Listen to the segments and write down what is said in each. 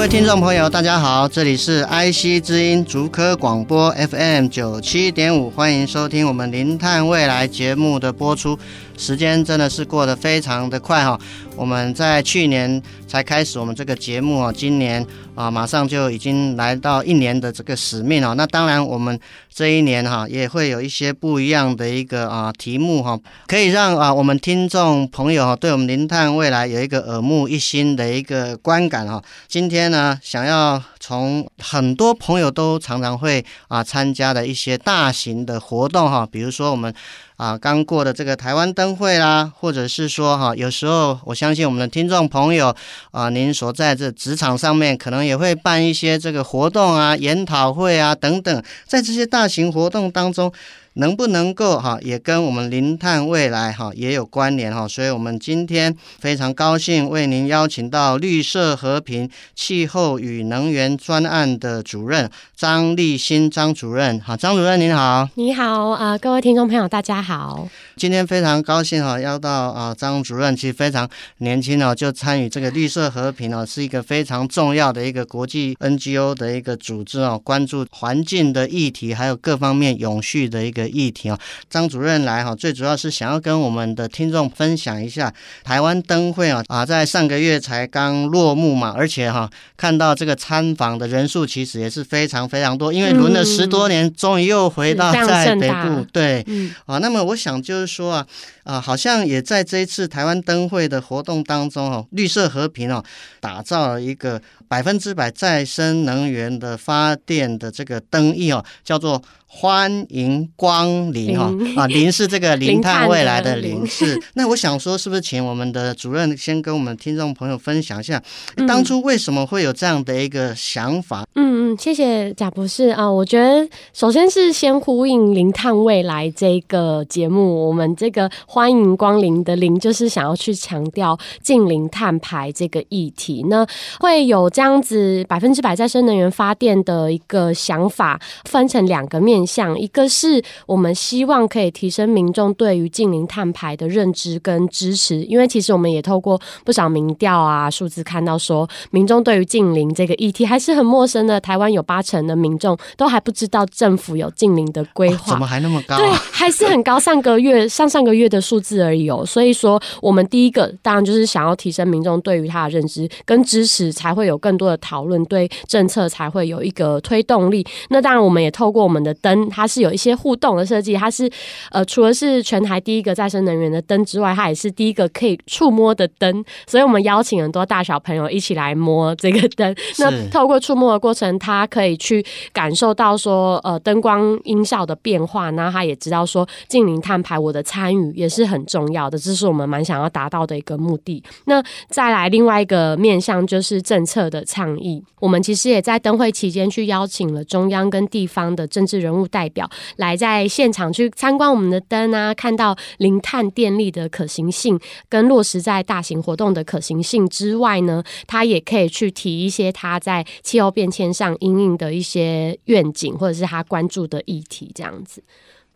各位听众朋友，大家好，这里是 IC 之音竹科广播 FM 九七点五，欢迎收听我们零碳未来节目的播出。时间真的是过得非常的快哈，我们在去年才开始我们这个节目啊，今年啊马上就已经来到一年的这个使命啊。那当然，我们这一年哈也会有一些不一样的一个啊题目哈，可以让啊我们听众朋友哈对我们零碳未来有一个耳目一新的一个观感哈。今天呢，想要从很多朋友都常常会啊参加的一些大型的活动哈，比如说我们。啊，刚过的这个台湾灯会啦，或者是说哈，有时候我相信我们的听众朋友啊，您所在这职场上面可能也会办一些这个活动啊、研讨会啊等等，在这些大型活动当中。能不能够哈，也跟我们零碳未来哈也有关联哈，所以我们今天非常高兴为您邀请到绿色和平气候与能源专案的主任张立新张主任，哈，张主任您好，你好啊，各位听众朋友大家好，今天非常高兴哈，邀到啊张主任，其实非常年轻哦，就参与这个绿色和平哦，是一个非常重要的一个国际 NGO 的一个组织哦，关注环境的议题，还有各方面永续的一个。的议题啊，张主任来哈，最主要是想要跟我们的听众分享一下台湾灯会啊啊，在上个月才刚落幕嘛，而且哈，看到这个参访的人数其实也是非常非常多，因为轮了十多年，终于又回到在北部，对，啊，那么我想就是说啊啊，好像也在这一次台湾灯会的活动当中哦，绿色和平哦，打造了一个百分之百再生能源的发电的这个灯意哦，叫做。欢迎光临哈啊，临是这个 零碳未来的零是。那我想说，是不是请我们的主任先跟我们听众朋友分享一下，当初为什么会有这样的一个想法？嗯嗯，谢谢贾博士啊。我觉得首先是先呼应零碳未来这个节目，我们这个欢迎光临的零，就是想要去强调近零碳排这个议题。那会有这样子百分之百再生能源发电的一个想法，分成两个面。向一个是我们希望可以提升民众对于近零碳排的认知跟支持，因为其实我们也透过不少民调啊数字看到说，民众对于近零这个议题还是很陌生的。台湾有八成的民众都还不知道政府有近零的规划，怎么还那么高啊？对，还是很高。上个月、上上个月的数字而已哦。所以说，我们第一个当然就是想要提升民众对于它的认知跟支持，才会有更多的讨论，对政策才会有一个推动力。那当然，我们也透过我们的灯。它是有一些互动的设计，它是呃，除了是全台第一个再生能源的灯之外，它也是第一个可以触摸的灯。所以我们邀请很多大小朋友一起来摸这个灯。那透过触摸的过程，他可以去感受到说，呃，灯光音效的变化。那他也知道说，近零碳排我的参与也是很重要的，这是我们蛮想要达到的一个目的。那再来另外一个面向就是政策的倡议。我们其实也在灯会期间去邀请了中央跟地方的政治人物代表来在现场去参观我们的灯啊，看到零碳电力的可行性跟落实在大型活动的可行性之外呢，他也可以去提一些他在气候变迁上应应的一些愿景，或者是他关注的议题，这样子。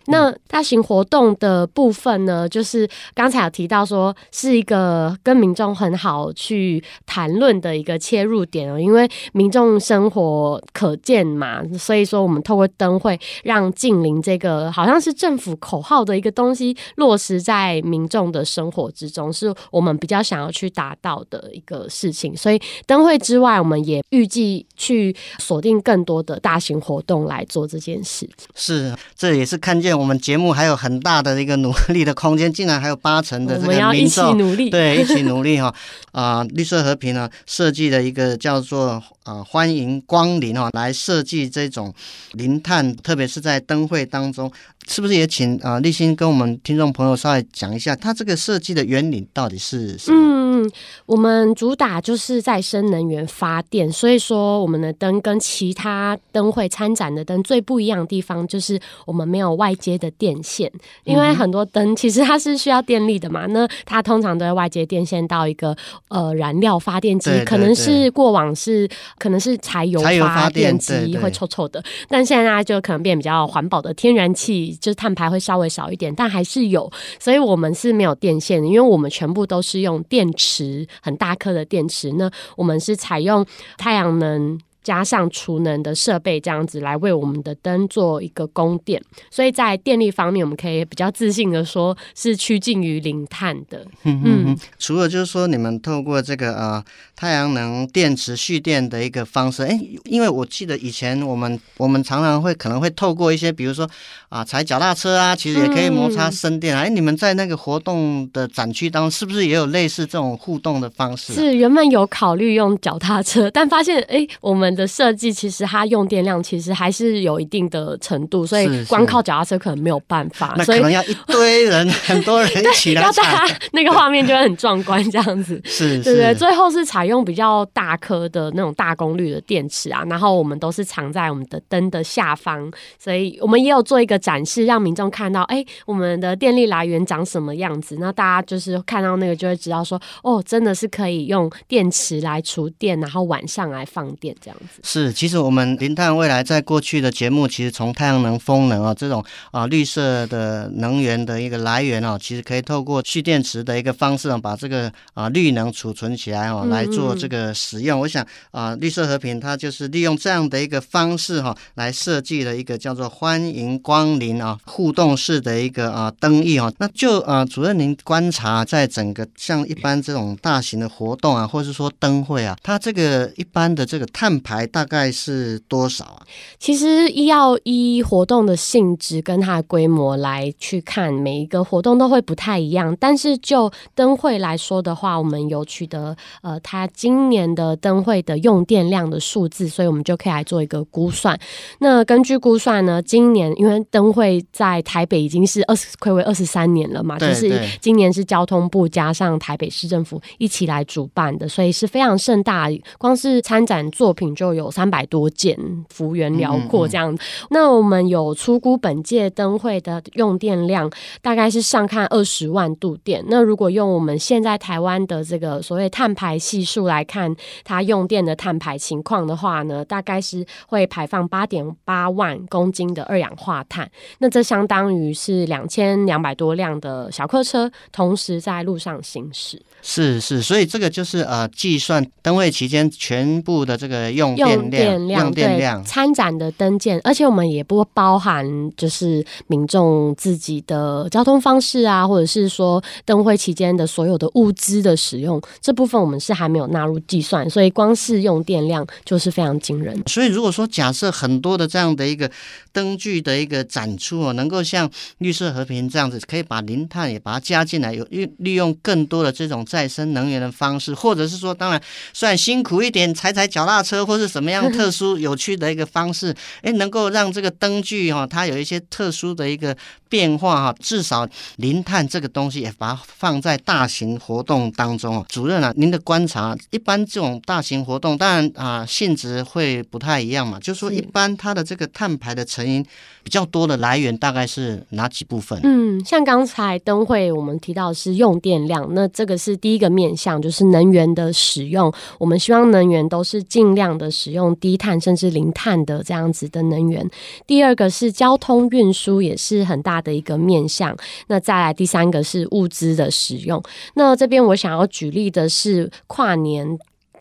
那大型活动的部分呢，就是刚才有提到说是一个跟民众很好去谈论的一个切入点哦，因为民众生活可见嘛，所以说我们透过灯会让近邻这个好像是政府口号的一个东西落实在民众的生活之中，是我们比较想要去达到的一个事情。所以灯会之外，我们也预计去锁定更多的大型活动来做这件事。是，这也是看见。现我们节目还有很大的一个努力的空间，竟然还有八成的这个民众，对，一起努力哈、哦。啊、呃，绿色和平呢设计了一个叫做啊、呃、欢迎光临哈、哦，来设计这种零碳，特别是在灯会当中，是不是也请啊立新跟我们听众朋友稍微讲一下，它这个设计的原理到底是什么？嗯，我们主打就是再生能源发电，所以说我们的灯跟其他灯会参展的灯最不一样的地方就是我们没有外接的电线，因为很多灯其实它是需要电力的嘛，那它通常都会外接电线到一个呃燃料发电机，可能是过往是可能是柴油发电机会臭臭的，但现在就可能变比较环保的天然气，就是碳排会稍微少一点，但还是有，所以我们是没有电线的，因为我们全部都是用电池，很大颗的电池，那我们是采用太阳能。加上储能的设备，这样子来为我们的灯做一个供电，所以在电力方面，我们可以比较自信的说，是趋近于零碳的。嗯嗯嗯。除了就是说，你们透过这个呃太阳能电池蓄电的一个方式，哎，因为我记得以前我们我们常常会可能会透过一些，比如说啊踩脚踏车啊，其实也可以摩擦生电啊。哎、嗯，你们在那个活动的展区当中，是不是也有类似这种互动的方式、啊？是原本有考虑用脚踏车，但发现哎，我们。的设计其实它用电量其实还是有一定的程度，所以光靠脚踏车可能没有办法，所以可能要一堆人，很多人一起来，要大家那个画面就会很壮观这样子。是，对对，最后是采用比较大颗的那种大功率的电池啊，然后我们都是藏在我们的灯的下方，所以我们也有做一个展示，让民众看到，哎，我们的电力来源长什么样子。那大家就是看到那个就会知道说，哦，真的是可以用电池来储电，然后晚上来放电这样。是，其实我们林碳未来在过去的节目，其实从太阳能、风能啊这种啊绿色的能源的一个来源啊，其实可以透过蓄电池的一个方式啊，把这个啊绿能储存起来啊，来做这个使用。嗯、我想啊，绿色和平它就是利用这样的一个方式哈、啊，来设计了一个叫做欢迎光临啊互动式的一个啊灯艺啊。那就啊，主任您观察在整个像一般这种大型的活动啊，或者是说灯会啊，它这个一般的这个碳排。大概是多少啊？其实要依活动的性质跟它的规模来去看，每一个活动都会不太一样。但是就灯会来说的话，我们有取得呃，它今年的灯会的用电量的数字，所以我们就可以来做一个估算。那根据估算呢，今年因为灯会在台北已经是二十睽违二十三年了嘛，就是今年是交通部加上台北市政府一起来主办的，所以是非常盛大。光是参展作品就有三百多件，幅员辽阔这样。嗯嗯，那我们有初估本届灯会的用电量，大概是上看二十万度电。那如果用我们现在台湾的这个所谓碳排系数来看，它用电的碳排情况的话呢，大概是会排放八点八万公斤的二氧化碳。那这相当于是两千两百多辆的小客车同时在路上行驶。是是，所以这个就是呃，计算灯会期间全部的这个用电。用电量，对，参展的灯件，而且我们也不包含就是民众自己的交通方式啊，或者是说灯会期间的所有的物资的使用，这部分我们是还没有纳入计算，所以光是用电量就是非常惊人。所以如果说假设很多的这样的一个灯具的一个展出哦，能够像绿色和平这样子，可以把零碳也把它加进来，有利利用更多的这种再生能源的方式，或者是说，当然虽然辛苦一点，踩踩脚踏车或是什么样特殊有趣的一个方式，哎，能够让这个灯具哈，它有一些特殊的一个变化哈，至少零碳这个东西也把它放在大型活动当中哦。主任啊，您的观察，一般这种大型活动，当然啊性质会不太一样嘛，就是说一般它的这个碳排的成因比较多的来源大概是哪几部分？嗯，像刚才灯会我们提到的是用电量，那这个是第一个面向，就是能源的使用，我们希望能源都是尽量的使用。低碳甚至零碳的这样子的能源。第二个是交通运输，也是很大的一个面向。那再来第三个是物资的使用。那这边我想要举例的是跨年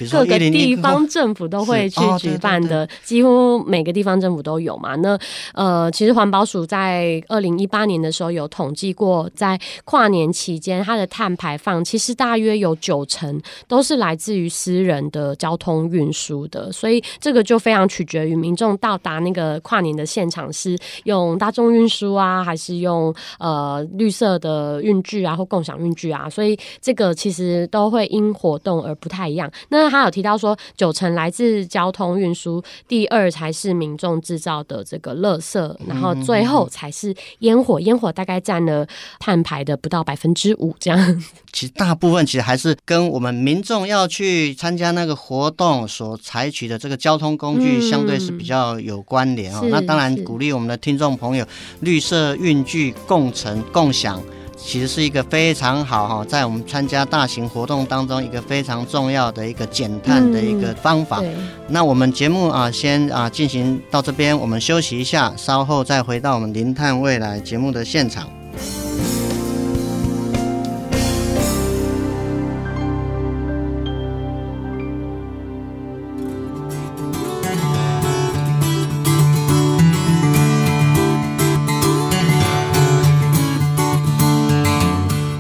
各个地方政府都会去举办的，几乎每个地方政府都有嘛。那呃，其实环保署在二零一八年的时候有统计过，在跨年期间，它的碳排放其实大约有九成都是来自于私人的交通运输的，所以这个就非常取决于民众到达那个跨年的现场是用大众运输啊，还是用呃绿色的运具啊，或共享运具啊，所以这个其实都会因活动而不太一样。那那他有提到说，九成来自交通运输，第二才是民众制造的这个垃圾，然后最后才是烟火，烟火大概占了碳排的不到百分之五这样。其实大部分其实还是跟我们民众要去参加那个活动所采取的这个交通工具相对是比较有关联哦。那当然鼓励我们的听众朋友，绿色运具共乘共享。其实是一个非常好哈，在我们参加大型活动当中，一个非常重要的一个减碳的一个方法。嗯、那我们节目啊，先啊进行到这边，我们休息一下，稍后再回到我们零碳未来节目的现场。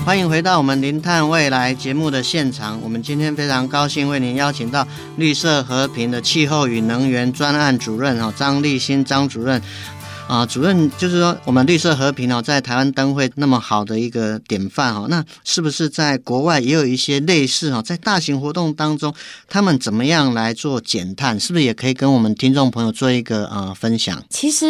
欢迎回到我们零碳未来节目的现场。我们今天非常高兴为您邀请到绿色和平的气候与能源专案主任哦，张立新张主任啊，主任就是说我们绿色和平哦，在台湾灯会那么好的一个典范哦，那是不是在国外也有一些类似哦，在大型活动当中，他们怎么样来做减碳？是不是也可以跟我们听众朋友做一个啊分享？其实。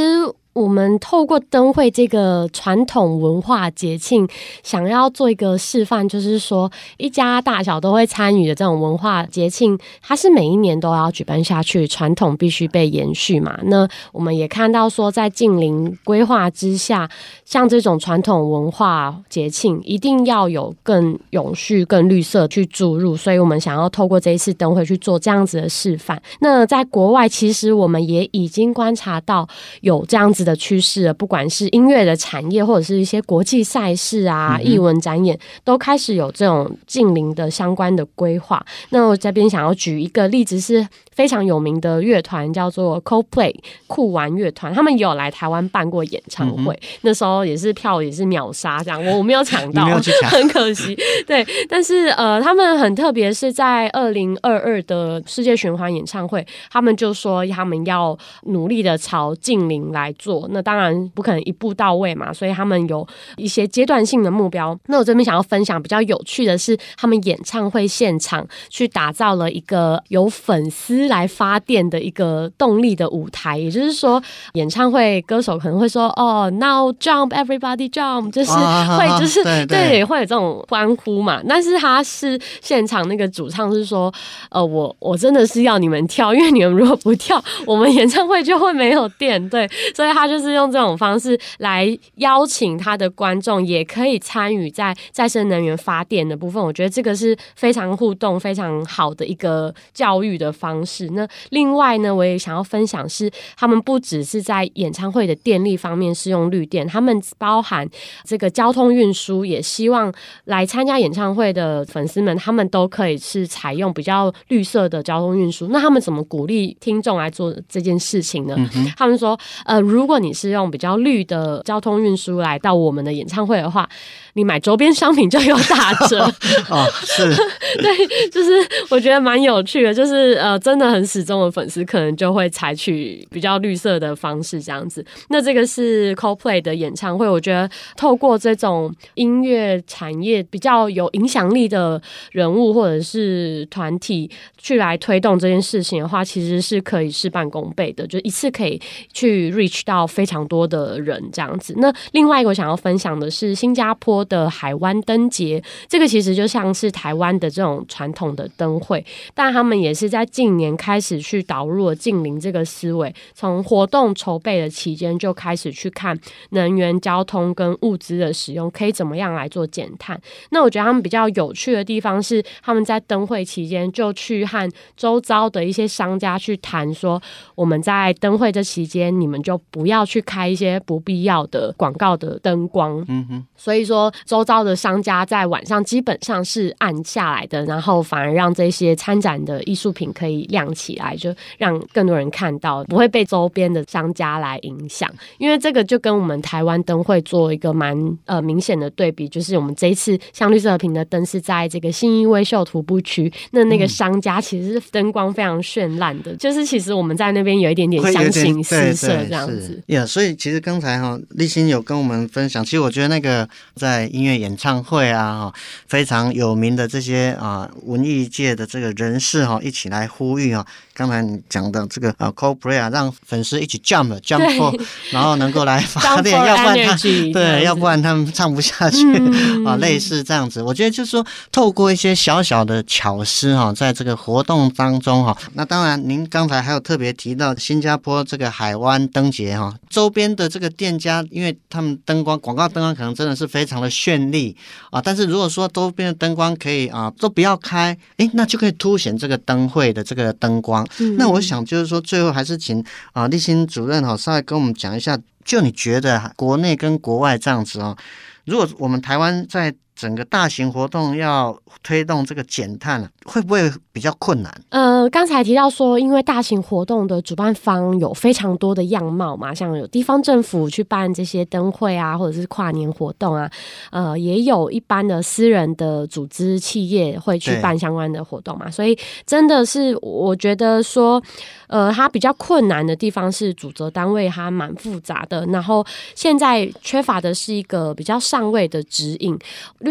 我们透过灯会这个传统文化节庆，想要做一个示范，就是说一家大小都会参与的这种文化节庆，它是每一年都要举办下去，传统必须被延续嘛。那我们也看到说，在近邻规划之下，像这种传统文化节庆，一定要有更永续、更绿色去注入，所以我们想要透过这一次灯会去做这样子的示范。那在国外，其实我们也已经观察到有这样子的趋势，不管是音乐的产业，或者是一些国际赛事啊、艺文展演，都开始有这种近邻的相关的规划。那我这边想要举一个例子，是非常有名的乐团，叫做 Coldplay 酷玩乐团，他们有来台湾办过演唱会，嗯、那时候也是票也是秒杀，这样我我没有抢到，很可惜。对，但是呃，他们很特别，是在二零二二的世界循环演唱会，他们就说他们要努力的朝近邻来做。那当然不可能一步到位嘛，所以他们有一些阶段性的目标。那我这边想要分享比较有趣的是，他们演唱会现场去打造了一个有粉丝来发电的一个动力的舞台。也就是说，演唱会歌手可能会说：“哦，Now jump, everybody jump！” 就是会就是、啊、对，会有这种欢呼嘛。但是他是现场那个主唱是说：“呃，我我真的是要你们跳，因为你们如果不跳，我们演唱会就会没有电。”对，所以他。他就是用这种方式来邀请他的观众，也可以参与在再生能源发电的部分。我觉得这个是非常互动、非常好的一个教育的方式。那另外呢，我也想要分享是，他们不只是在演唱会的电力方面是用绿电，他们包含这个交通运输，也希望来参加演唱会的粉丝们，他们都可以是采用比较绿色的交通运输。那他们怎么鼓励听众来做这件事情呢？嗯、他们说，呃，如果你是用比较绿的交通运输来到我们的演唱会的话，你买周边商品就有打折 哦。是，对，就是我觉得蛮有趣的，就是呃，真的很死忠的粉丝可能就会采取比较绿色的方式这样子。那这个是 Coldplay 的演唱会，我觉得透过这种音乐产业比较有影响力的人物或者是团体去来推动这件事情的话，其实是可以事半功倍的，就一次可以去 reach 到。非常多的人这样子。那另外一个我想要分享的是新加坡的海湾灯节，这个其实就像是台湾的这种传统的灯会，但他们也是在近年开始去导入了近零这个思维，从活动筹备的期间就开始去看能源、交通跟物资的使用，可以怎么样来做减碳。那我觉得他们比较有趣的地方是，他们在灯会期间就去和周遭的一些商家去谈说，我们在灯会这期间，你们就不要去开一些不必要的广告的灯光。嗯哼，所以说周遭的商家在晚上基本上是暗下来的，然后反而让这些参展的艺术品可以亮起来，就让更多人看到，不会被周边的商家来影响。因为这个就跟我们台湾灯会做一个蛮呃明显的对比，就是我们这一次像绿色和平的灯是在这个新义威秀徒步区，那那个商家其实是灯光非常绚烂的，嗯、就是其实我们在那边有一点点相形失色这样子。呀，yeah, 所以其实刚才哈立新有跟我们分享，其实我觉得那个在音乐演唱会啊哈非常有名的这些啊文艺界的这个人士哈一起来呼吁啊，刚才你讲的这个啊 Coldplay 啊，让粉丝一起 jump jump for, 然后能够来发 电，要不然他对，要不然他们唱不下去、嗯、啊，类似这样子。我觉得就是说，透过一些小小的巧思哈，在这个活动当中哈，那当然您刚才还有特别提到新加坡这个海湾灯节哈，周边的这个店家，因为他们灯光广告灯光可能真的是非常的绚丽啊，但是如果说周边的灯光可以啊都不要开，诶，那就可以凸显这个灯会的这个灯光。嗯、那我想就是说，最后还是请啊立新主任哈稍微跟我们讲一下。就你觉得国内跟国外这样子哦，如果我们台湾在整个大型活动要推动这个减碳，会不会比较困难？呃，刚才提到说，因为大型活动的主办方有非常多的样貌嘛，像有地方政府去办这些灯会啊，或者是跨年活动啊，呃，也有一般的私人的组织企业会去办相关的活动嘛，所以真的是我觉得说。呃，它比较困难的地方是主责单位它蛮复杂的，然后现在缺乏的是一个比较上位的指引。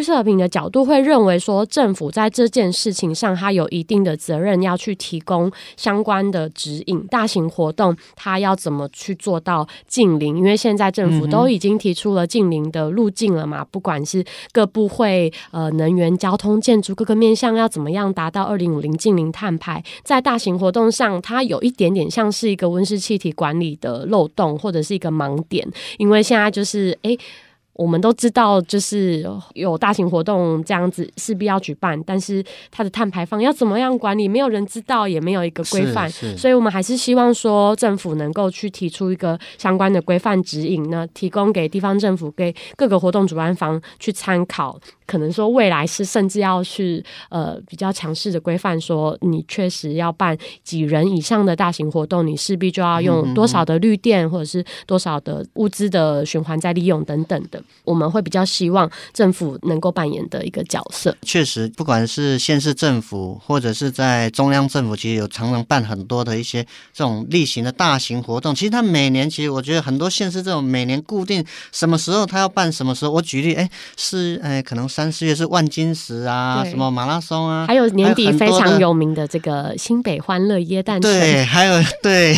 绿色和平的角度会认为说，政府在这件事情上，它有一定的责任要去提供相关的指引。大型活动它要怎么去做到近邻？因为现在政府都已经提出了近邻的路径了嘛，不管是各部会、呃能源、交通、建筑各个面向要怎么样达到二零五零近零碳排，在大型活动上，它有一一点点像是一个温室气体管理的漏洞，或者是一个盲点，因为现在就是诶。我们都知道，就是有大型活动这样子势必要举办，但是它的碳排放要怎么样管理，没有人知道，也没有一个规范，所以我们还是希望说政府能够去提出一个相关的规范指引呢，提供给地方政府、给各个活动主办方去参考。可能说未来是甚至要去呃比较强势的规范，说你确实要办几人以上的大型活动，你势必就要用多少的绿电，或者是多少的物资的循环再利用等等的。我们会比较希望政府能够扮演的一个角色。确实，不管是县市政府或者是在中央政府，其实有常常办很多的一些这种例行的大型活动。其实他每年，其实我觉得很多县市这种每年固定什么时候他要办什么时候。我举例，哎，是哎，可能三四月是万金石啊，什么马拉松啊，还有年底非常有名的这个新北欢乐耶诞城。对，还有 对，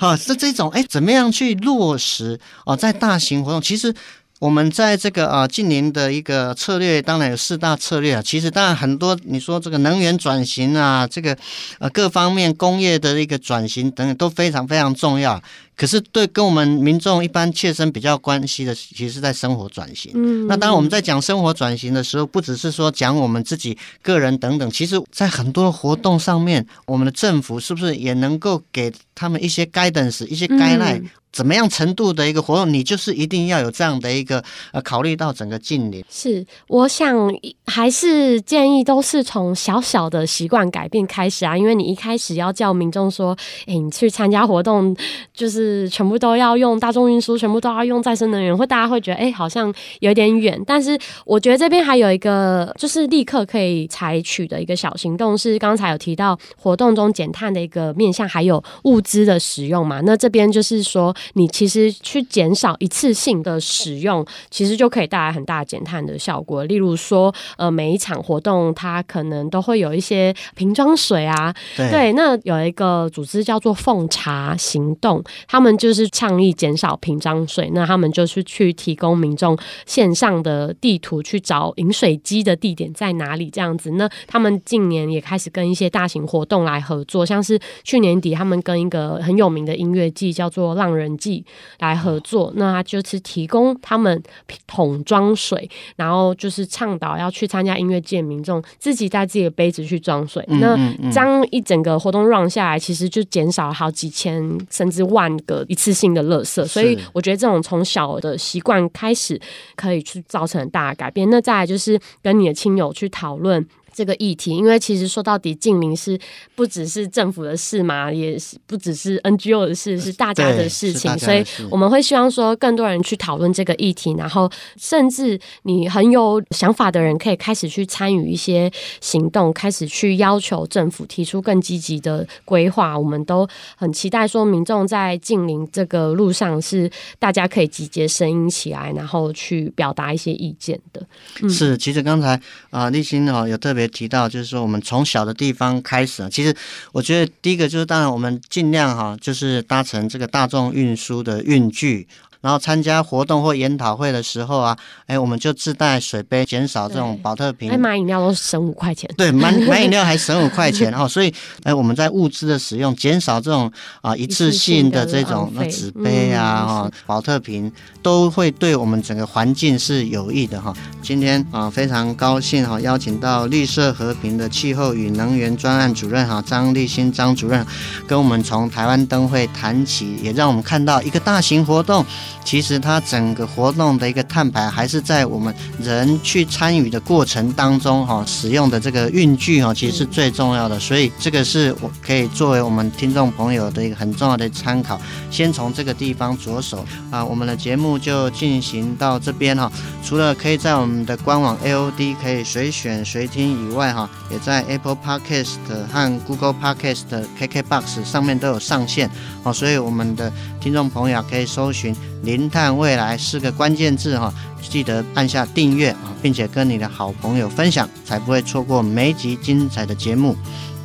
哦，是这种哎，怎么样去落实哦，在大型活动，其实。我们在这个啊，近年的一个策略，当然有四大策略啊。其实当然很多，你说这个能源转型啊，这个呃各方面工业的一个转型等等都非常非常重要。可是对跟我们民众一般切身比较关系的，其实是在生活转型。嗯，那当然我们在讲生活转型的时候，不只是说讲我们自己个人等等，其实在很多活动上面，我们的政府是不是也能够给他们一些 guidance，一些 guideline？怎么样程度的一个活动，你就是一定要有这样的一个呃，考虑到整个近邻。是，我想还是建议都是从小小的习惯改变开始啊，因为你一开始要叫民众说，哎，你去参加活动，就是全部都要用大众运输，全部都要用再生能源，或大家会觉得，哎，好像有点远。但是我觉得这边还有一个，就是立刻可以采取的一个小行动，是刚才有提到活动中减碳的一个面向，还有物资的使用嘛。那这边就是说，你其实去减少一次性的使用，其实就可以带来很大减碳的效果。例如说，呃，每一场活动它可能都会有一些瓶装水啊，对，对，那有一个组织叫做奉茶行动，他们就是倡议减少瓶装水，那他们就是去提供民众线上的地图去找饮水机的地点在哪里，这样子。那他们近年也开始跟一些大型活动来合作，像是去年底他们跟一个很有名的音乐季叫做浪人季来合作，那他就是提供他们桶装水，然后就是倡导要去参加音乐季的民众自己带自己的杯子去装水。嗯嗯嗯，那这样一整个活动 run 下来，其实就减少了好几千甚至万个一次性的垃圾。所以我觉得这种从小的习惯开始，可以去造成很大的改变。那再来就是跟你的亲友去讨论。这个议题，因为其实说到底，近邻是不只是政府的事嘛，也是不只是 NGO 的事，是大家的事情。所以我们会希望说，更多人去讨论这个议题，然后甚至你很有想法的人，可以开始去参与一些行动，开始去要求政府提出更积极的规划。我们都很期待说，民众在近邻这个路上是大家可以集结声音起来，然后去表达一些意见的。嗯、是，其实刚才啊，立新哦有特别。提到就是说，我们从小的地方开始，其实我觉得第一个就是，当然我们尽量哈，就是搭乘这个大众运输的运具。然后参加活动或研讨会的时候啊，哎，我们就自带水杯，减少这种保特瓶。哎，买饮料都省五块钱。对，买 买饮料还省五块钱哦。所以，哎，我们在物资的使用，减少这种啊一次性的这种那纸杯啊，哈、嗯，宝特瓶都会对我们整个环境是有益的哈。今天啊，非常高兴哈，邀请到绿色和平的气候与能源专案主任哈张立新张主任，跟我们从台湾灯会谈起，也让我们看到一个大型活动。其实它整个活动的一个碳排还是在我们人去参与的过程当中哈，使用的这个运具哈，其实是最重要的。所以这个是我可以作为我们听众朋友的一个很重要的参考。先从这个地方着手啊，我们的节目就进行到这边哈。除了可以在我们的官网 AOD 可以随选随听以外哈，也在 Apple Podcast 和 Google Podcast、KKBox 上面都有上线哦。所以我们的听众朋友可以搜寻。零碳未来四个关键字哈，记得按下订阅啊，并且跟你的好朋友分享，才不会错过每一集精彩的节目。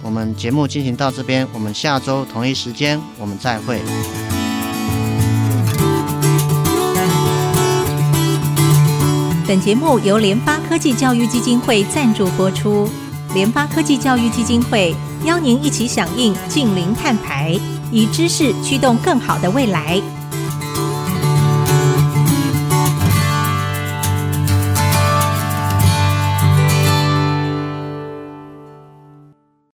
我们节目进行到这边，我们下周同一时间我们再会。本节目由联发科技教育基金会赞助播出，联发科技教育基金会邀您一起响应净零碳排，以知识驱动更好的未来。